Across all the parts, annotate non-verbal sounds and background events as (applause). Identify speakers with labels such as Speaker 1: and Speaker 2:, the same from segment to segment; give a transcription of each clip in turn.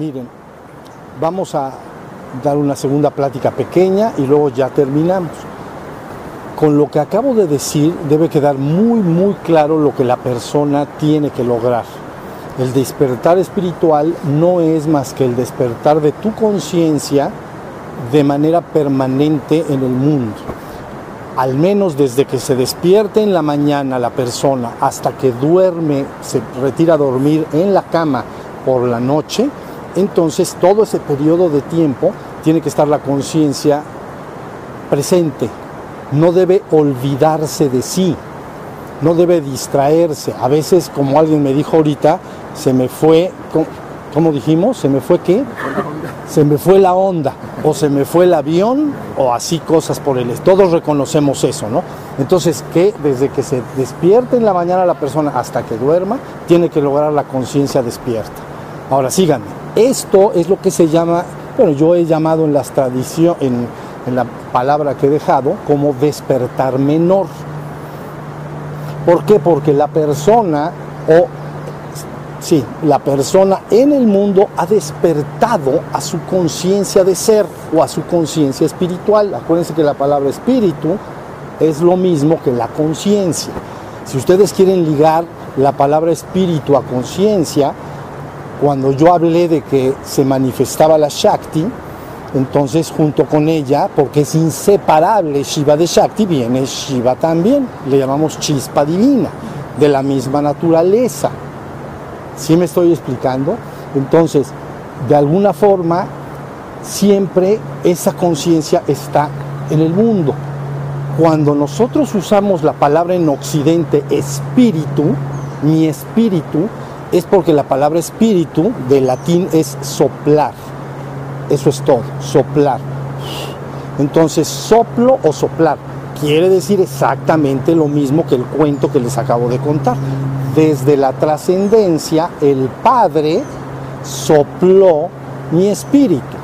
Speaker 1: Miren, vamos a dar una segunda plática pequeña y luego ya terminamos. Con lo que acabo de decir debe quedar muy muy claro lo que la persona tiene que lograr. El despertar espiritual no es más que el despertar de tu conciencia de manera permanente en el mundo. Al menos desde que se despierte en la mañana la persona hasta que duerme, se retira a dormir en la cama por la noche, entonces todo ese periodo de tiempo tiene que estar la conciencia presente. No debe olvidarse de sí, no debe distraerse. A veces, como alguien me dijo ahorita, se me fue, ¿cómo dijimos? ¿Se me fue qué? Se me fue la onda, o se me fue el avión, o así cosas por el... Todos reconocemos eso, ¿no? Entonces, que desde que se despierte en la mañana la persona hasta que duerma, tiene que lograr la conciencia despierta. Ahora, síganme. Esto es lo que se llama, bueno, yo he llamado en las tradición, en, en la palabra que he dejado, como despertar menor. ¿Por qué? Porque la persona o Sí, la persona en el mundo ha despertado a su conciencia de ser o a su conciencia espiritual. Acuérdense que la palabra espíritu es lo mismo que la conciencia. Si ustedes quieren ligar la palabra espíritu a conciencia, cuando yo hablé de que se manifestaba la Shakti, entonces junto con ella, porque es inseparable Shiva de Shakti, viene Shiva también, le llamamos chispa divina, de la misma naturaleza. ¿Sí me estoy explicando? Entonces, de alguna forma, siempre esa conciencia está en el mundo. Cuando nosotros usamos la palabra en Occidente espíritu, mi espíritu, es porque la palabra espíritu de latín es soplar. Eso es todo, soplar. Entonces, soplo o soplar quiere decir exactamente lo mismo que el cuento que les acabo de contar desde la trascendencia, el Padre sopló mi espíritu.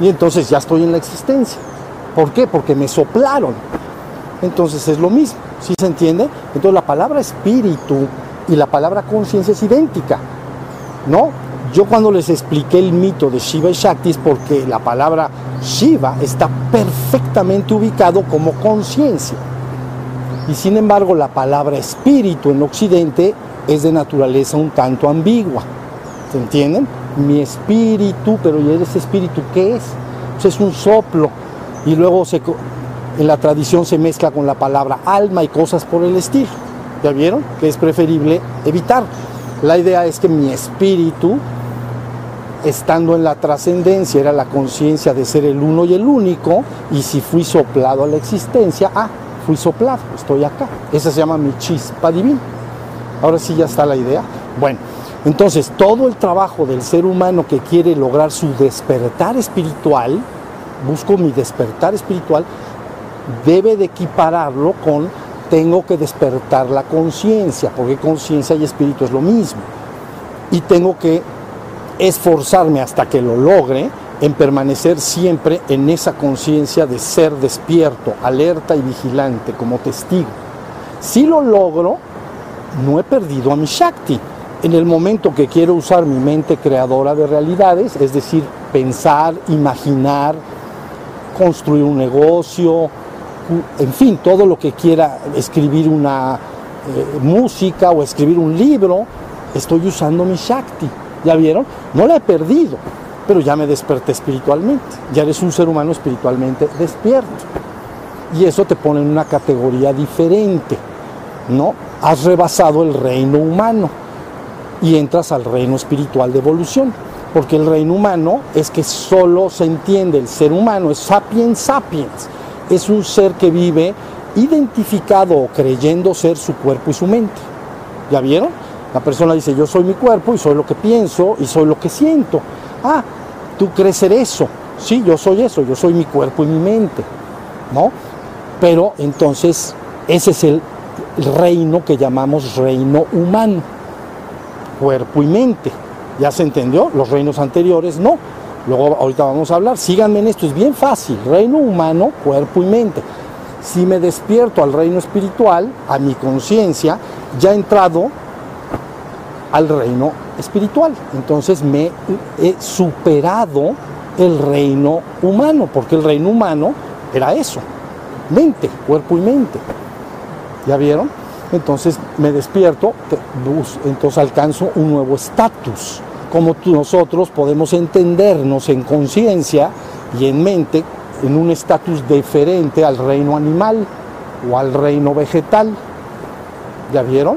Speaker 1: Y entonces ya estoy en la existencia. ¿Por qué? Porque me soplaron. Entonces es lo mismo, ¿sí se entiende? Entonces la palabra espíritu y la palabra conciencia es idéntica, ¿no? Yo cuando les expliqué el mito de Shiva y Shakti es porque la palabra Shiva está perfectamente ubicado como conciencia. Y sin embargo la palabra espíritu en Occidente es de naturaleza un tanto ambigua. ¿Se entienden? Mi espíritu, pero ¿y ese espíritu qué es? Pues es un soplo. Y luego se, en la tradición se mezcla con la palabra alma y cosas por el estilo. ¿Ya vieron? Que es preferible evitar. La idea es que mi espíritu, estando en la trascendencia, era la conciencia de ser el uno y el único, y si fui soplado a la existencia, ah, fui soplado, estoy acá. Esa se llama mi chispa divina. Ahora sí ya está la idea. Bueno, entonces todo el trabajo del ser humano que quiere lograr su despertar espiritual, busco mi despertar espiritual, debe de equipararlo con tengo que despertar la conciencia, porque conciencia y espíritu es lo mismo. Y tengo que esforzarme hasta que lo logre en permanecer siempre en esa conciencia de ser despierto, alerta y vigilante como testigo. Si lo logro, no he perdido a mi Shakti. En el momento que quiero usar mi mente creadora de realidades, es decir, pensar, imaginar, construir un negocio, en fin, todo lo que quiera, escribir una eh, música o escribir un libro, estoy usando mi Shakti. ¿Ya vieron? No la he perdido pero ya me desperté espiritualmente, ya eres un ser humano espiritualmente despierto. Y eso te pone en una categoría diferente, ¿no? Has rebasado el reino humano y entras al reino espiritual de evolución, porque el reino humano es que solo se entiende el ser humano, es sapiens sapiens, es un ser que vive identificado o creyendo ser su cuerpo y su mente. ¿Ya vieron? La persona dice, yo soy mi cuerpo y soy lo que pienso y soy lo que siento ah, tú crees ser eso, sí, yo soy eso, yo soy mi cuerpo y mi mente, ¿no? Pero entonces ese es el reino que llamamos reino humano, cuerpo y mente. ¿Ya se entendió? Los reinos anteriores no. Luego ahorita vamos a hablar, síganme en esto, es bien fácil, reino humano, cuerpo y mente. Si me despierto al reino espiritual, a mi conciencia, ya he entrado al reino espiritual. Entonces me he superado el reino humano, porque el reino humano era eso, mente, cuerpo y mente. ¿Ya vieron? Entonces me despierto, entonces alcanzo un nuevo estatus. Como nosotros podemos entendernos en conciencia y en mente en un estatus diferente al reino animal o al reino vegetal. ¿Ya vieron?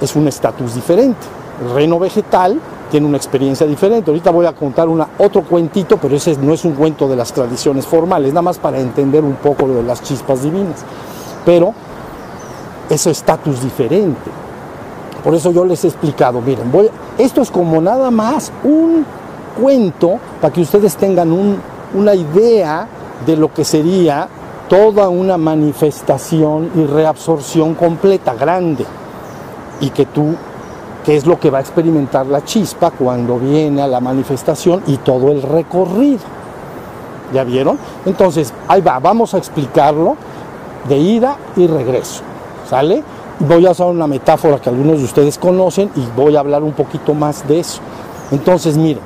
Speaker 1: Es un estatus diferente. El reino vegetal tiene una experiencia diferente. Ahorita voy a contar una, otro cuentito, pero ese no es un cuento de las tradiciones formales, nada más para entender un poco de las chispas divinas. Pero ese estatus diferente. Por eso yo les he explicado, miren, voy, esto es como nada más un cuento para que ustedes tengan una idea de lo que sería toda una manifestación y reabsorción completa, grande, y que tú, que es lo que va a experimentar la chispa cuando viene a la manifestación y todo el recorrido. ¿Ya vieron? Entonces, ahí va, vamos a explicarlo de ida y regreso. ¿Sale? Voy a usar una metáfora que algunos de ustedes conocen y voy a hablar un poquito más de eso. Entonces, miren,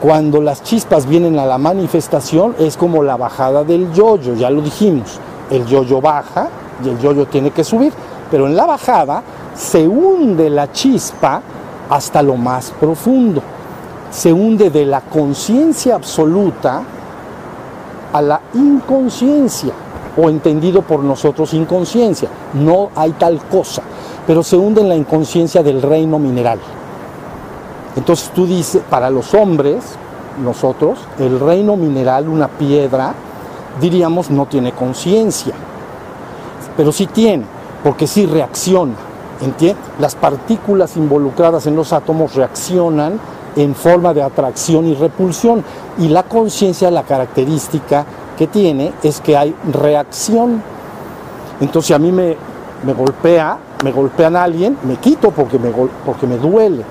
Speaker 1: cuando las chispas vienen a la manifestación es como la bajada del yoyo, ya lo dijimos. El yoyo baja y el yoyo tiene que subir, pero en la bajada se hunde la chispa hasta lo más profundo. Se hunde de la conciencia absoluta a la inconsciencia, o entendido por nosotros inconsciencia. No hay tal cosa, pero se hunde en la inconsciencia del reino mineral. Entonces tú dices, para los hombres, nosotros, el reino mineral, una piedra, diríamos no tiene conciencia, pero sí tiene, porque sí reacciona. ¿entiendes? Las partículas involucradas en los átomos reaccionan en forma de atracción y repulsión, y la conciencia, la característica que tiene es que hay reacción. Entonces a mí me, me golpea, me golpean a alguien, me quito porque me, porque me duele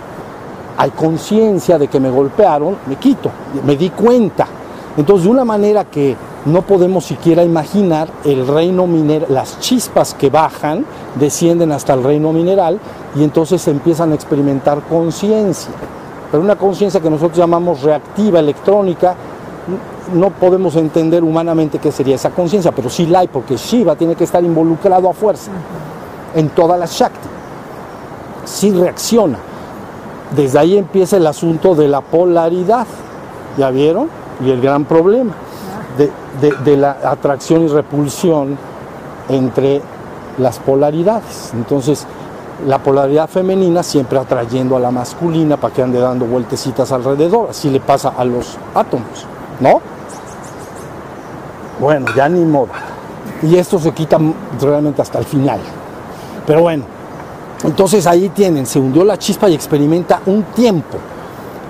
Speaker 1: hay conciencia de que me golpearon, me quito, me di cuenta. Entonces, de una manera que no podemos siquiera imaginar, el reino mineral, las chispas que bajan, descienden hasta el reino mineral y entonces empiezan a experimentar conciencia. Pero una conciencia que nosotros llamamos reactiva, electrónica, no podemos entender humanamente qué sería esa conciencia, pero sí la hay, porque Shiva tiene que estar involucrado a fuerza en toda la Shakti. Sí reacciona desde ahí empieza el asunto de la polaridad, ¿ya vieron? Y el gran problema de, la atracción y repulsión entre las polaridades. Entonces, la polaridad femenina siempre atrayendo a la masculina para que ande dando vueltecitas alrededor. Así le pasa a los átomos, ¿no? Bueno, ya ni modo. Y esto se quita realmente hasta el final. Pero bueno, entonces ahí tienen, se hundió la chispa y experimenta un tiempo.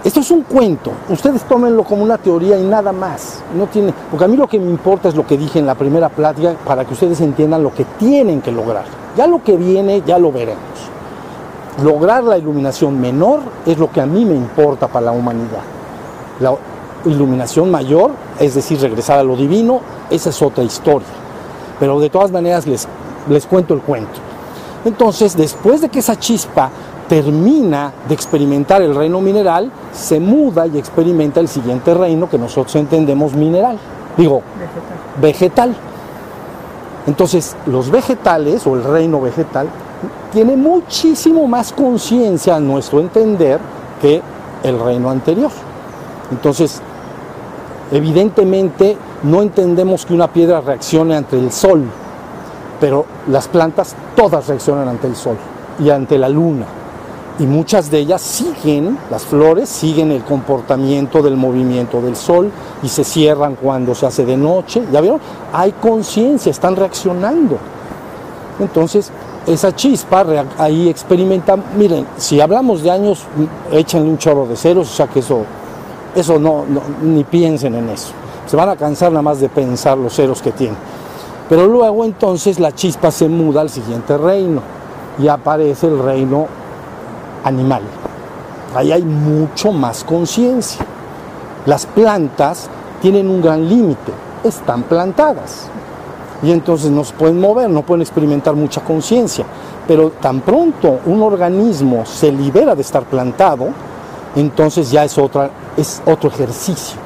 Speaker 1: Esto es un cuento, ustedes tómenlo como una teoría y nada más. No tiene, porque a mí lo que me importa es lo que dije en la primera plática para que ustedes entiendan lo que tienen que lograr. Ya lo que viene ya lo veremos. Lograr la iluminación menor es lo que a mí me importa para la humanidad. La iluminación mayor, es decir, regresar a lo divino, esa es otra historia. Pero de todas maneras les, les cuento el cuento. Entonces, después de que esa chispa termina de experimentar el reino mineral, se muda y experimenta el siguiente reino que nosotros entendemos mineral, digo, vegetal. Entonces, los vegetales o el reino vegetal tiene muchísimo más conciencia a nuestro entender que el reino anterior. Entonces, evidentemente no entendemos que una piedra reaccione ante el sol, pero las plantas todas reaccionan ante el sol y ante la luna. Y muchas de ellas siguen, las flores siguen el comportamiento del movimiento del sol y se cierran cuando se hace de noche. ¿Ya vieron? Hay conciencia, están reaccionando. Entonces, esa chispa ahí experimenta, miren, si hablamos de años, échenle un chorro de ceros, o sea que eso, eso no, ni piensen en eso. Se van a cansar nada más de pensar los ceros que tienen. Pero luego entonces la chispa se muda al siguiente reino y aparece el reino animal. Ahí hay mucho más conciencia. Las plantas tienen un gran límite, están plantadas. Y entonces no se pueden mover, no pueden experimentar mucha conciencia. Pero tan pronto un organismo se libera de estar plantado, entonces ya es, otra, es otro ejercicio.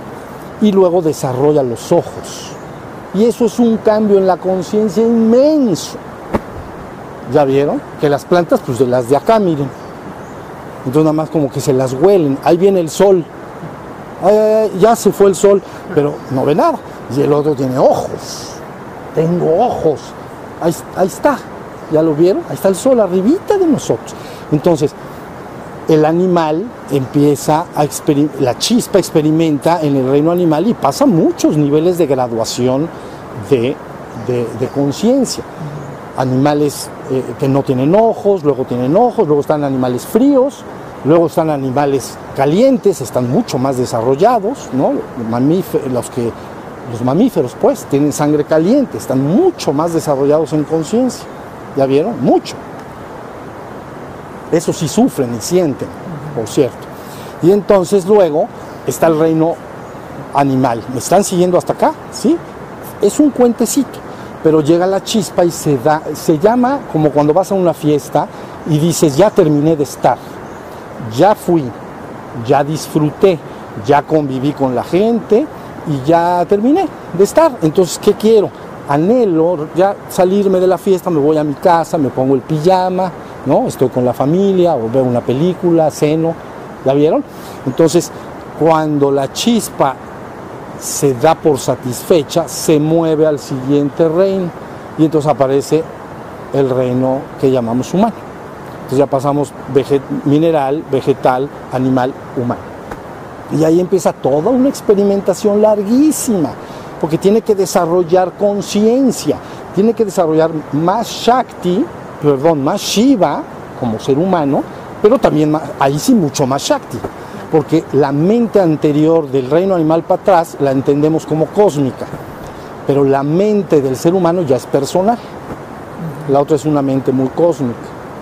Speaker 1: Y luego desarrolla los ojos. Y eso es un cambio en la conciencia inmenso. ¿Ya vieron? Que las plantas, pues de las de acá, miren. Entonces nada más como que se las huelen. Ahí viene el sol. ya se fue el sol, pero no ve nada. Y el otro tiene ojos. Tengo ojos. Ahí, ahí está. ¿Ya lo vieron? Ahí está el sol arribita de nosotros. Entonces, el animal empieza a la chispa experimenta en el reino animal y pasa muchos niveles de graduación de, conciencia. Animales eh, que no tienen ojos, luego tienen ojos, luego están animales fríos, luego están animales calientes, están mucho más desarrollados, ¿no? los, que, los mamíferos pues tienen sangre caliente, están mucho más desarrollados en conciencia. ¿Ya vieron? Mucho. Eso sí sufren y sienten, por cierto. Y entonces luego está el reino animal. ¿Me están siguiendo hasta acá? ¿Sí? Es un cuentecito, pero llega la chispa y se da, se llama como cuando vas a una fiesta y dices, ya terminé de estar, ya fui, ya disfruté, ya conviví con la gente y ya terminé de estar. Entonces, ¿qué quiero? Anhelo ya salirme de la fiesta, me voy a mi casa, me pongo el pijama, ¿no? Estoy con la familia o veo una película, ceno, ¿la vieron? Entonces, cuando la chispa se da por satisfecha, se mueve al siguiente reino y entonces aparece el reino que llamamos humano. Entonces ya pasamos mineral, vegetal, animal, humano. Y ahí empieza toda una experimentación larguísima, porque tiene que desarrollar conciencia, tiene que desarrollar más Shakti, perdón, más Shiva como ser humano, pero también ahí sí mucho más Shakti, porque la mente anterior del reino animal para atrás la entendemos como cósmica, pero la mente del ser humano ya es personal. La otra es una mente muy cósmica,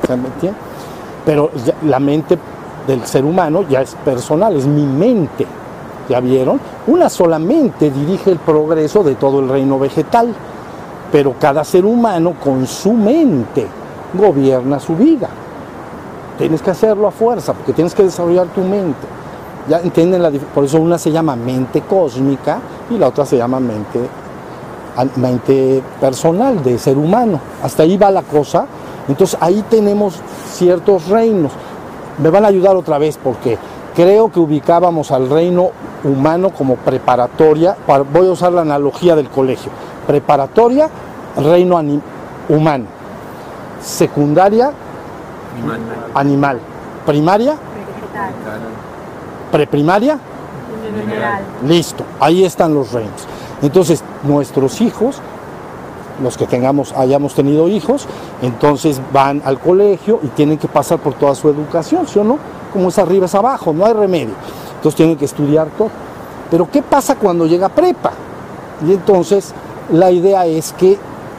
Speaker 1: ¿se entiende? Pero la mente del ser humano ya es personal, es mi mente. ¿Ya vieron? Una sola mente dirige el progreso de todo el reino vegetal, pero cada ser humano con su mente gobierna su vida. Tienes que hacerlo a fuerza, porque tienes que desarrollar tu mente. Ya entienden la por eso una se llama mente cósmica y la otra se llama mente, mente personal de ser humano. Hasta ahí va la cosa. Entonces ahí tenemos ciertos reinos. Me van a ayudar otra vez porque creo que ubicábamos al reino humano como preparatoria. Voy a usar la analogía del colegio. Preparatoria, reino humano secundaria, animal, primaria, preprimaria, listo, ahí están los reinos. Entonces, nuestros hijos, los que tengamos, hayamos tenido hijos, entonces van al colegio y tienen que pasar por toda su educación, ¿sí o no? Como es arriba es abajo, no hay remedio. Entonces tienen que estudiar todo. Pero ¿qué pasa cuando llega prepa? Y entonces la idea es que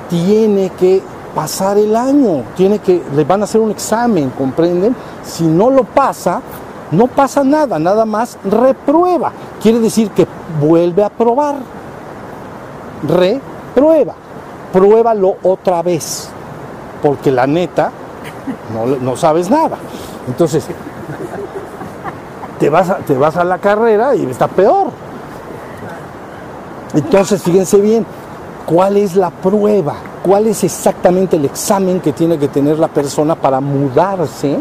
Speaker 1: tiene que pasar el año, tiene que, le van a hacer un examen, ¿comprenden? Si no lo pasa, no pasa nada, nada más reprueba. Quiere decir que vuelve a probar. Reprueba. Pruébalo otra vez. Porque la neta, no, no sabes nada. Entonces, te vas, a, te vas a la carrera y está peor. Entonces, fíjense bien, ¿cuál es la prueba? Cuál es exactamente el examen que tiene que tener la persona para mudarse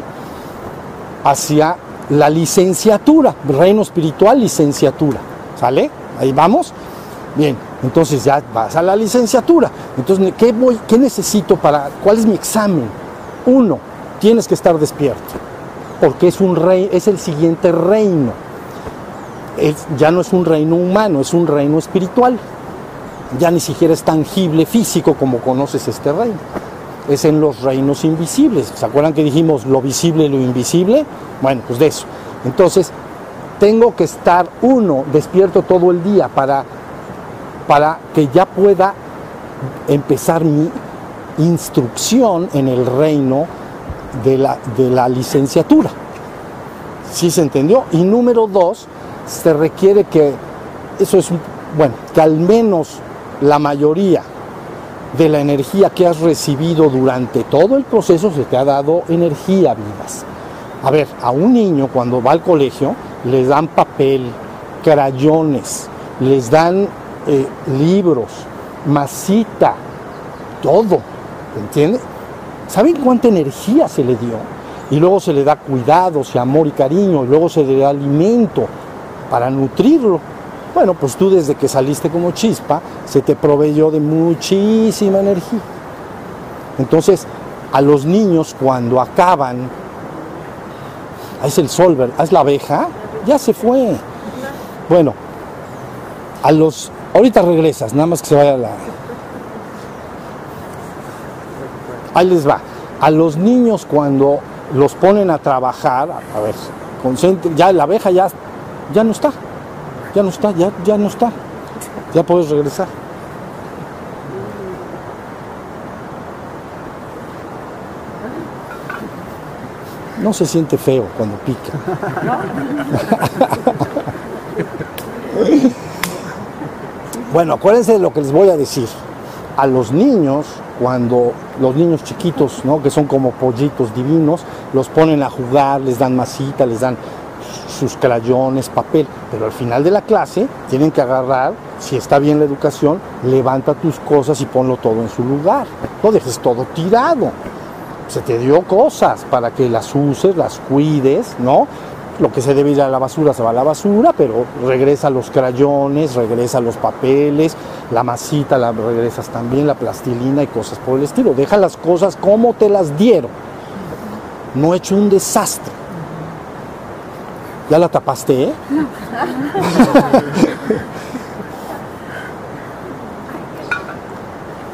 Speaker 1: hacia la licenciatura, reino espiritual, licenciatura. ¿Sale? Ahí vamos. Bien, entonces ya vas a la licenciatura. Entonces, ¿qué, voy, qué necesito para, cuál es mi examen? Uno, tienes que estar despierto, porque es, un rey, es el siguiente reino. ya no es un reino humano, es un reino espiritual ya ni siquiera es tangible físico como conoces este reino. Es en los reinos invisibles. ¿Se acuerdan que dijimos lo visible y lo invisible? Bueno, pues de eso. Entonces, tengo que estar uno despierto todo el día para, para que ya pueda empezar mi instrucción en el reino de la, de la licenciatura. ¿Sí se entendió? Y número dos, se requiere que, eso es, bueno, que al menos la mayoría de la energía que has recibido durante todo el proceso se te ha dado energía vivas. A ver, a un niño cuando va al colegio les dan papel, crayones, les dan eh, libros, masita, todo, ¿entiende? ¿Saben cuánta energía se le dio? Y luego se le da cuidados y amor y cariño, y luego se le da alimento para nutrirlo. Bueno, pues tú desde que saliste como chispa, se te proveyó de muchísima energía. Entonces, a los niños cuando acaban, es el sol, ¿Es la abeja? Ya se fue. Bueno, a los... Ahorita regresas, nada más que se vaya la... Ahí les va. A los niños cuando los ponen a trabajar, a ver, ya la abeja ya, ya no está, ya no está, ya, ya no está, ya puedes regresar. No se siente feo cuando pica. (laughs) bueno, acuérdense de lo que les voy a decir. A los niños, cuando los niños chiquitos, ¿no? que son como pollitos divinos, los ponen a jugar, les dan masita, les dan sus crayones, papel, pero al final de la clase tienen que agarrar, si está bien la educación, levanta tus cosas y ponlo todo en su lugar. No dejes todo tirado. Se te dio cosas para que las uses, las cuides, ¿no? Lo que se debe ir a la basura se va a la basura, pero regresa los crayones, regresa los papeles, la masita la regresas también, la plastilina y cosas por el estilo. Deja las cosas como te las dieron. No he hecho un desastre. ¿Ya la tapaste, eh? (laughs)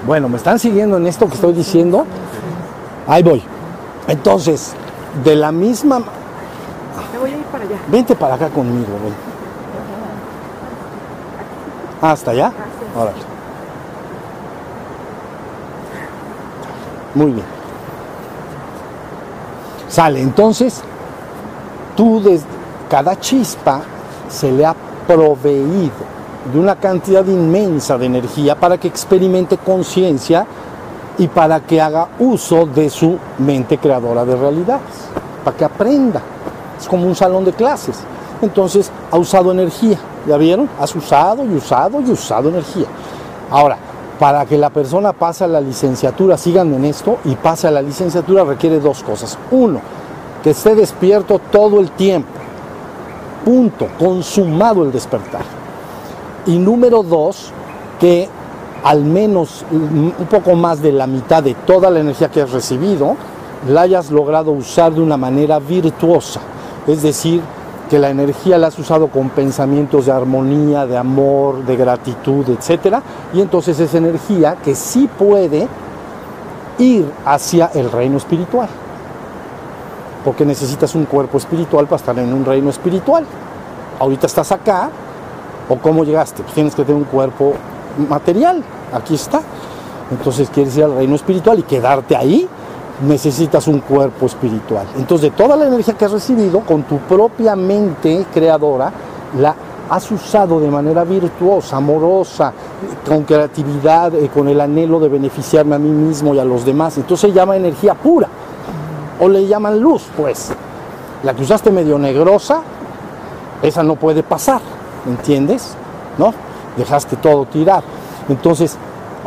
Speaker 1: bueno, ¿me están siguiendo en esto que estoy diciendo? Ahí voy. Entonces, de la misma...
Speaker 2: Me voy a ir para allá.
Speaker 1: Vente para acá conmigo, ven. ¿Hasta allá? Órale. Muy bien. Sale, entonces, tú desde cada chispa se le ha proveído de una cantidad inmensa de energía para que experimente conciencia y para que haga uso de su mente creadora de realidades, para que aprenda. Es como un salón de clases. Entonces ha usado energía, ¿ya vieron? Has usado y usado y usado energía. Ahora, para que la persona pase a la licenciatura, síganme en esto, y pase a la licenciatura requiere dos cosas. Uno, que esté despierto todo el tiempo. Punto, consumado el despertar. Y número dos, que al menos un poco más de la mitad de toda la energía que has recibido, la hayas logrado usar de una manera virtuosa. Es decir, que la energía la has usado con pensamientos de armonía, de amor, de gratitud, etc. Y entonces es energía que sí puede ir hacia el reino espiritual. Porque necesitas un cuerpo espiritual para estar en un reino espiritual. Ahorita estás acá, ¿o cómo llegaste? Pues tienes que tener un cuerpo material, aquí está. Entonces quieres ir al reino espiritual y quedarte ahí, necesitas un cuerpo espiritual. Entonces de toda la energía que has recibido, con tu propia mente creadora, la has usado de manera virtuosa, amorosa, con creatividad, eh, con el anhelo de beneficiarme a mí mismo y a los demás. Entonces se llama energía pura, o le llaman luz, pues. La que usaste medio negrosa, esa no puede pasar, ¿entiendes? ¿No? Dejaste todo tirar. Entonces,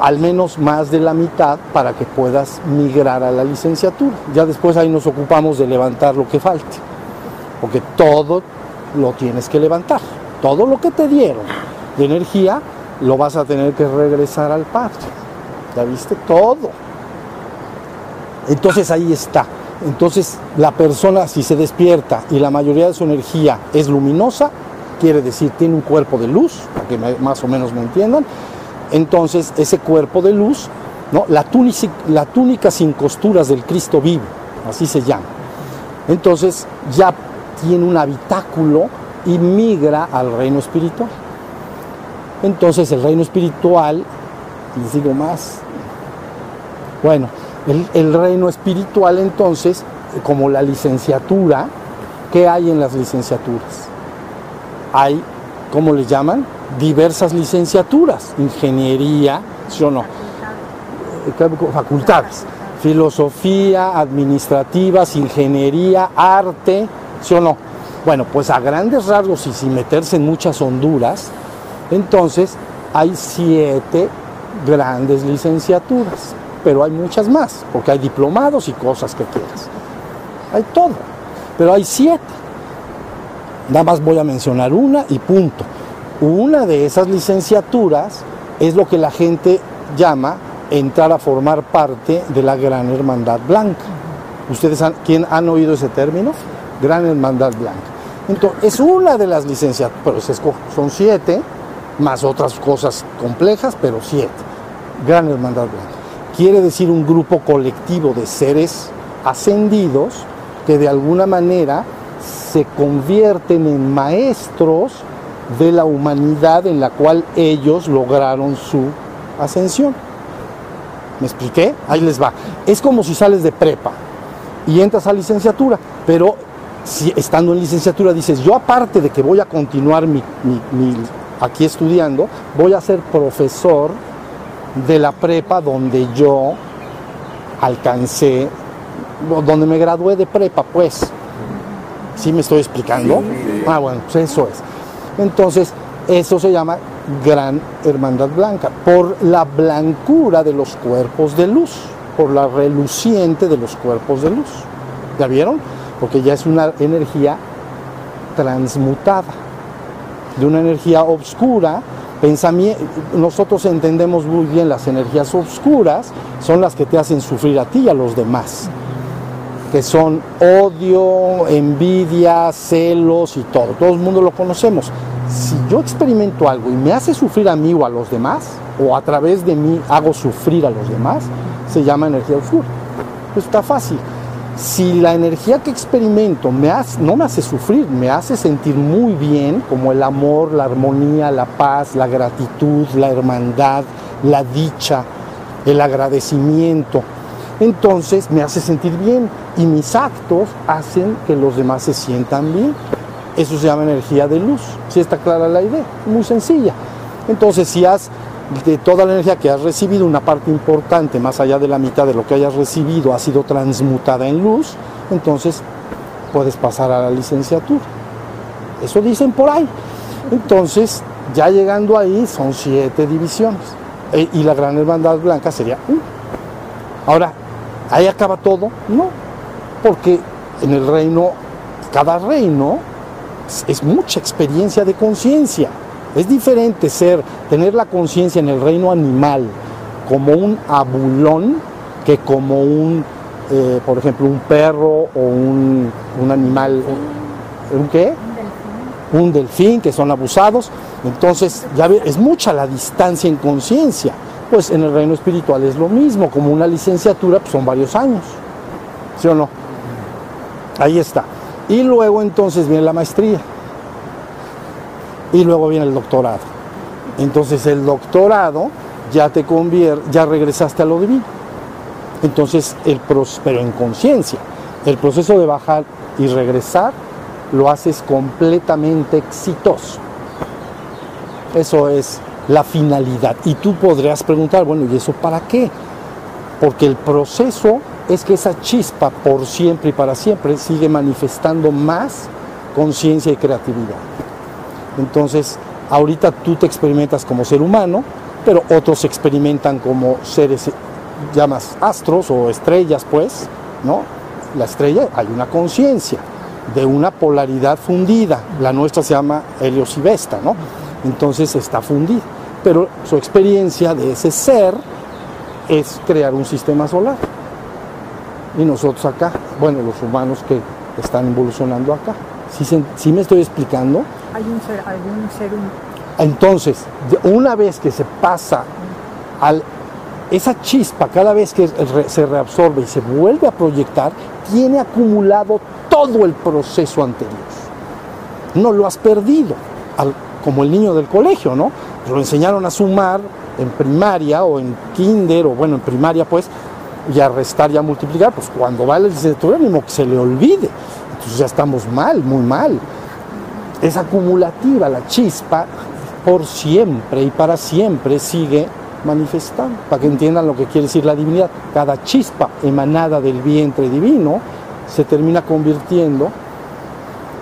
Speaker 1: al menos más de la mitad para que puedas migrar a la licenciatura. Ya después ahí nos ocupamos de levantar lo que falte, porque todo lo tienes que levantar. Todo lo que te dieron de energía lo vas a tener que regresar al Padre. ¿Ya viste? Todo. Entonces ahí está. Entonces la persona si se despierta y la mayoría de su energía es luminosa, quiere decir tiene un cuerpo de luz, para que más o menos me entiendan, entonces ese cuerpo de luz, ¿no? la, túnica, sin costuras del Cristo vivo, así se llama. Entonces ya tiene un habitáculo y migra al reino espiritual. Entonces el reino espiritual, les digo más, bueno, el, el, reino espiritual entonces, como la licenciatura, ¿qué hay en las licenciaturas? Hay, ¿cómo le llaman? diversas licenciaturas, ingeniería, ¿sí o no? Facultades. filosofía, administrativas, ingeniería, arte, ¿sí o no? Bueno, pues a grandes rasgos y sin meterse en muchas honduras, entonces hay siete grandes licenciaturas, pero hay muchas más, porque hay diplomados y cosas que quieras. Hay todo, pero hay siete. Nada más voy a mencionar una y punto. Una de esas licenciaturas es lo que la gente llama entrar a formar parte de la Gran Hermandad Blanca. ¿Ustedes ¿quién han oído ese término? Gran Hermandad Blanca. Entonces, es una de las licenciaturas, pero son siete, más otras cosas complejas, pero siete. Gran Hermandad Blanca. Quiere decir un grupo colectivo de seres ascendidos que de alguna manera se convierten en maestros de la humanidad en la cual ellos lograron su ascensión. ¿Me expliqué? Ahí les va. Es como si sales de prepa y entras a licenciatura, pero si estando en licenciatura dices, yo aparte de que voy a continuar mi, aquí estudiando, voy a ser profesor de la prepa donde yo alcancé, donde me gradué de prepa, pues. ¿Sí me estoy explicando? Ah, bueno, pues eso es. Entonces, eso se llama Gran Hermandad Blanca, por la blancura de los cuerpos de luz, por la reluciente de los cuerpos de luz. ¿Ya vieron? Porque ya es una energía transmutada, de una energía oscura. Nosotros entendemos muy bien las energías oscuras, son las que te hacen sufrir a ti y a los demás, que son odio, envidia, celos y todo. Todo el mundo lo conocemos si yo experimento algo y me hace sufrir a mí o a los demás, o a través de mí hago sufrir a los demás, se llama energía oscura. Pues está fácil. Si la energía que experimento me hace, no me hace sufrir, me hace sentir muy bien, como el amor, la armonía, la paz, la gratitud, la hermandad, la dicha, el agradecimiento, entonces me hace sentir bien y mis actos hacen que los demás se sientan bien. Eso se llama energía de luz. Si está clara la idea, muy sencilla. Entonces, si has de toda la energía que has recibido, una parte importante, más allá de la mitad de lo que hayas recibido, ha sido transmutada en luz, entonces puedes pasar a la licenciatura. Eso dicen por ahí. Entonces, ya llegando ahí, son siete divisiones. E, y la gran hermandad blanca sería una. Ahora, ¿ahí acaba todo? No, porque en el reino, cada reino es mucha experiencia de conciencia. Es diferente ser, tener la conciencia en el reino animal como un abulón que como un, eh, por ejemplo, un perro o un, animal, ¿un qué? Un delfín, que son abusados. Entonces, ya es mucha la distancia en conciencia. Pues en el reino espiritual es lo mismo, como una licenciatura, pues son varios años. ¿Sí o no? Ahí está. Y luego entonces viene la maestría. Y luego viene el doctorado. Entonces el doctorado ya te convierte, ya regresaste a lo divino. Entonces, el pero en conciencia. El proceso de bajar y regresar lo haces completamente exitoso. Eso es la finalidad. Y tú podrías preguntar, bueno, ¿y eso para qué? Porque el proceso es que esa chispa por siempre y para siempre sigue manifestando más conciencia y creatividad. Entonces, ahorita tú te experimentas como ser humano, pero otros se experimentan como seres, llamas astros o estrellas, pues, ¿no? La estrella hay una conciencia de una polaridad fundida. La nuestra se llama Helios y Vesta, ¿no? Entonces está fundida. Pero su experiencia de ese ser es crear un sistema solar y nosotros acá, bueno, los humanos que están evolucionando acá. ¿Sí, me estoy explicando?
Speaker 2: Hay un ser, algún
Speaker 1: Entonces, una vez que se pasa al esa chispa, cada vez que se reabsorbe y se vuelve a proyectar, tiene acumulado todo el proceso anterior. No lo has perdido, como el niño del colegio, ¿no? Lo enseñaron a sumar en primaria o en kinder, o bueno, en primaria pues, y a restar y a multiplicar, pues cuando va el licenciatura ni que se le olvide. Entonces ya estamos mal, muy mal. Es acumulativa la chispa, por siempre y para siempre sigue manifestando, para que entiendan lo que quiere decir la divinidad. Cada chispa emanada del vientre divino se termina convirtiendo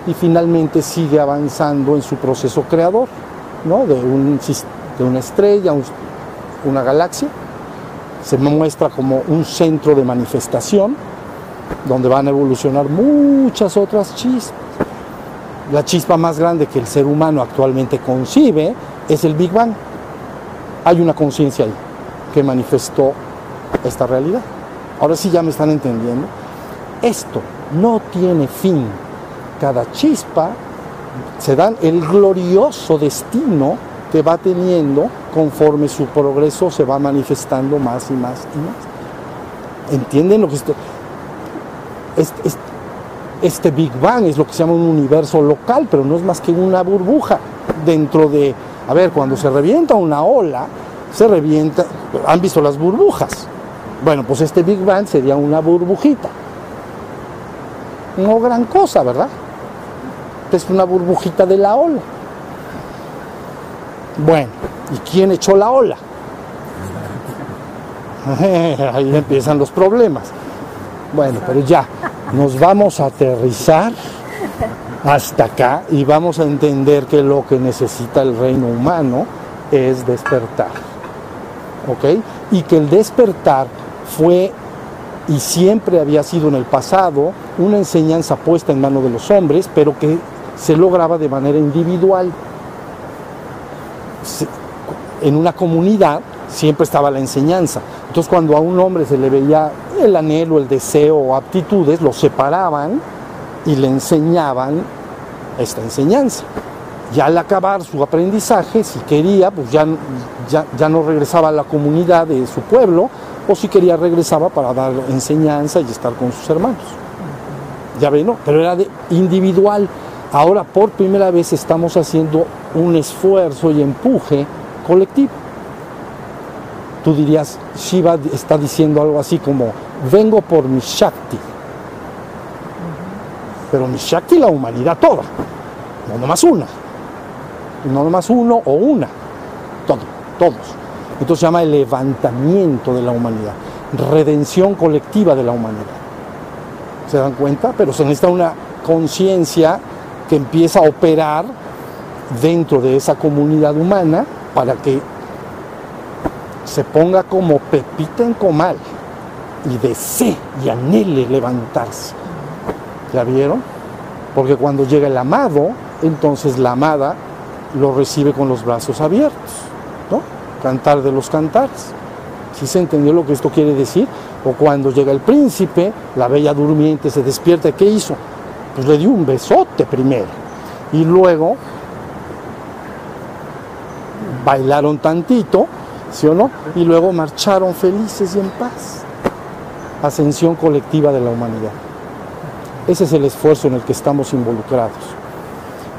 Speaker 1: y finalmente sigue avanzando en su proceso creador, ¿no? de, un, de una estrella, un, una galaxia. Se muestra como un centro de manifestación donde van a evolucionar muchas otras chispas. La chispa más grande que el ser humano actualmente concibe es el Big Bang. Hay una conciencia ahí que manifestó esta realidad. Ahora sí ya me están entendiendo. Esto no tiene fin. Cada chispa se dan el glorioso destino que va teniendo conforme su progreso se va manifestando más y más y más. ¿Entienden lo que estoy? Este, este, este, Big Bang es lo que se llama un universo local, pero no es más que una burbuja dentro de, a ver, cuando se revienta una ola, se revienta, ¿han visto las burbujas? Bueno, pues este Big Bang sería una burbujita. No gran cosa, ¿verdad? Es una burbujita de la ola. Bueno, ¿y quién echó la ola? (laughs) Ahí empiezan los problemas. Bueno, pero ya, nos vamos a aterrizar hasta acá y vamos a entender que lo que necesita el reino humano es despertar. ¿Ok? Y que el despertar fue y siempre había sido en el pasado una enseñanza puesta en manos de los hombres, pero que se lograba de manera individual. En una comunidad siempre estaba la enseñanza. Entonces cuando a un hombre se le veía el anhelo, el deseo o aptitudes, lo separaban y le enseñaban esta enseñanza. Ya al acabar su aprendizaje, si quería, pues ya, ya, no regresaba a la comunidad de su pueblo, o si quería regresaba para dar enseñanza y estar con sus hermanos. Ya ven, ¿no? Pero era de individual. Ahora por primera vez estamos haciendo un esfuerzo y empuje colectivo. Tú dirías, Shiva está diciendo algo así como, vengo por mi Shakti. Pero mi Shakti la humanidad toda, no nomás una. No nomás uno o una, todo, todos. Entonces se llama el levantamiento de la humanidad, redención colectiva de la humanidad. ¿Se dan cuenta? Pero se necesita una conciencia que empieza a operar dentro de esa comunidad humana para que se ponga como pepita en comal y desee y anhele levantarse. ¿Ya vieron? Porque cuando llega el amado, entonces la amada lo recibe con los brazos abiertos, ¿no? Cantar de los cantares. ¿Sí se entendió lo que esto quiere decir? O cuando llega el príncipe, la bella durmiente se despierta, ¿qué hizo? Pues le dio un besote primero. Y luego bailaron tantito, ¿sí o no? Y luego marcharon felices y en paz. Ascensión colectiva de la humanidad. Ese es el esfuerzo en el que estamos involucrados.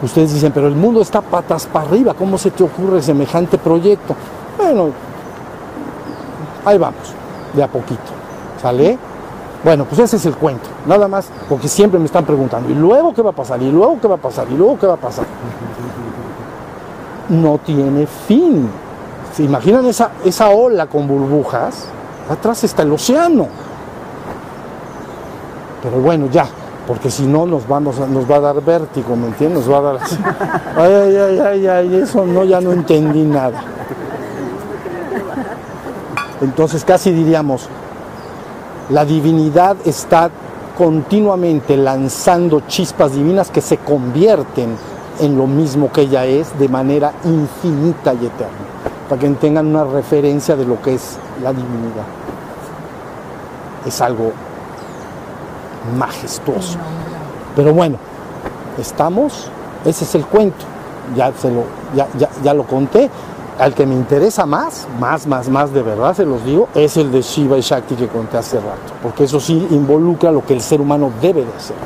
Speaker 1: Ustedes dicen, pero el mundo está patas para arriba, ¿cómo se te ocurre semejante proyecto? Bueno, ahí vamos, de a poquito. ¿Sale? Bueno, pues ese es el cuento, nada más, porque siempre me están preguntando, ¿y luego qué va a pasar? ¿Y luego qué va a pasar? ¿Y luego qué va a pasar? No tiene fin. ¿Se imaginan esa, esa ola con burbujas? Atrás está el océano. Pero bueno, ya, porque si no nos, vamos nos va a dar vértigo, ¿me entiendes? Nos va a dar así. (laughs) Ay, ay, ay, ay, ay, eso no, ya no entendí nada. Entonces casi diríamos, la divinidad está continuamente lanzando chispas divinas que se convierten en lo mismo que ella es de manera infinita y eterna, para que tengan una referencia de lo que es la divinidad. Es algo majestuoso. Pero bueno, estamos, ese es el cuento, ya, se lo, ya, ya, ya lo conté. Al que me interesa más, más, más, más de verdad, se los digo, es el de Shiva y Shakti que conté hace rato, porque eso sí involucra lo que el ser humano debe de hacer.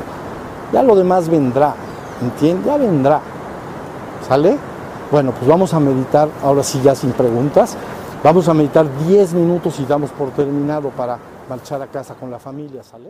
Speaker 1: Ya lo demás vendrá, ¿entiendes? Ya vendrá. ¿Sale? Bueno, pues vamos a meditar, ahora sí ya sin preguntas, vamos a meditar 10 minutos y damos por terminado para marchar a casa con la familia, ¿sale?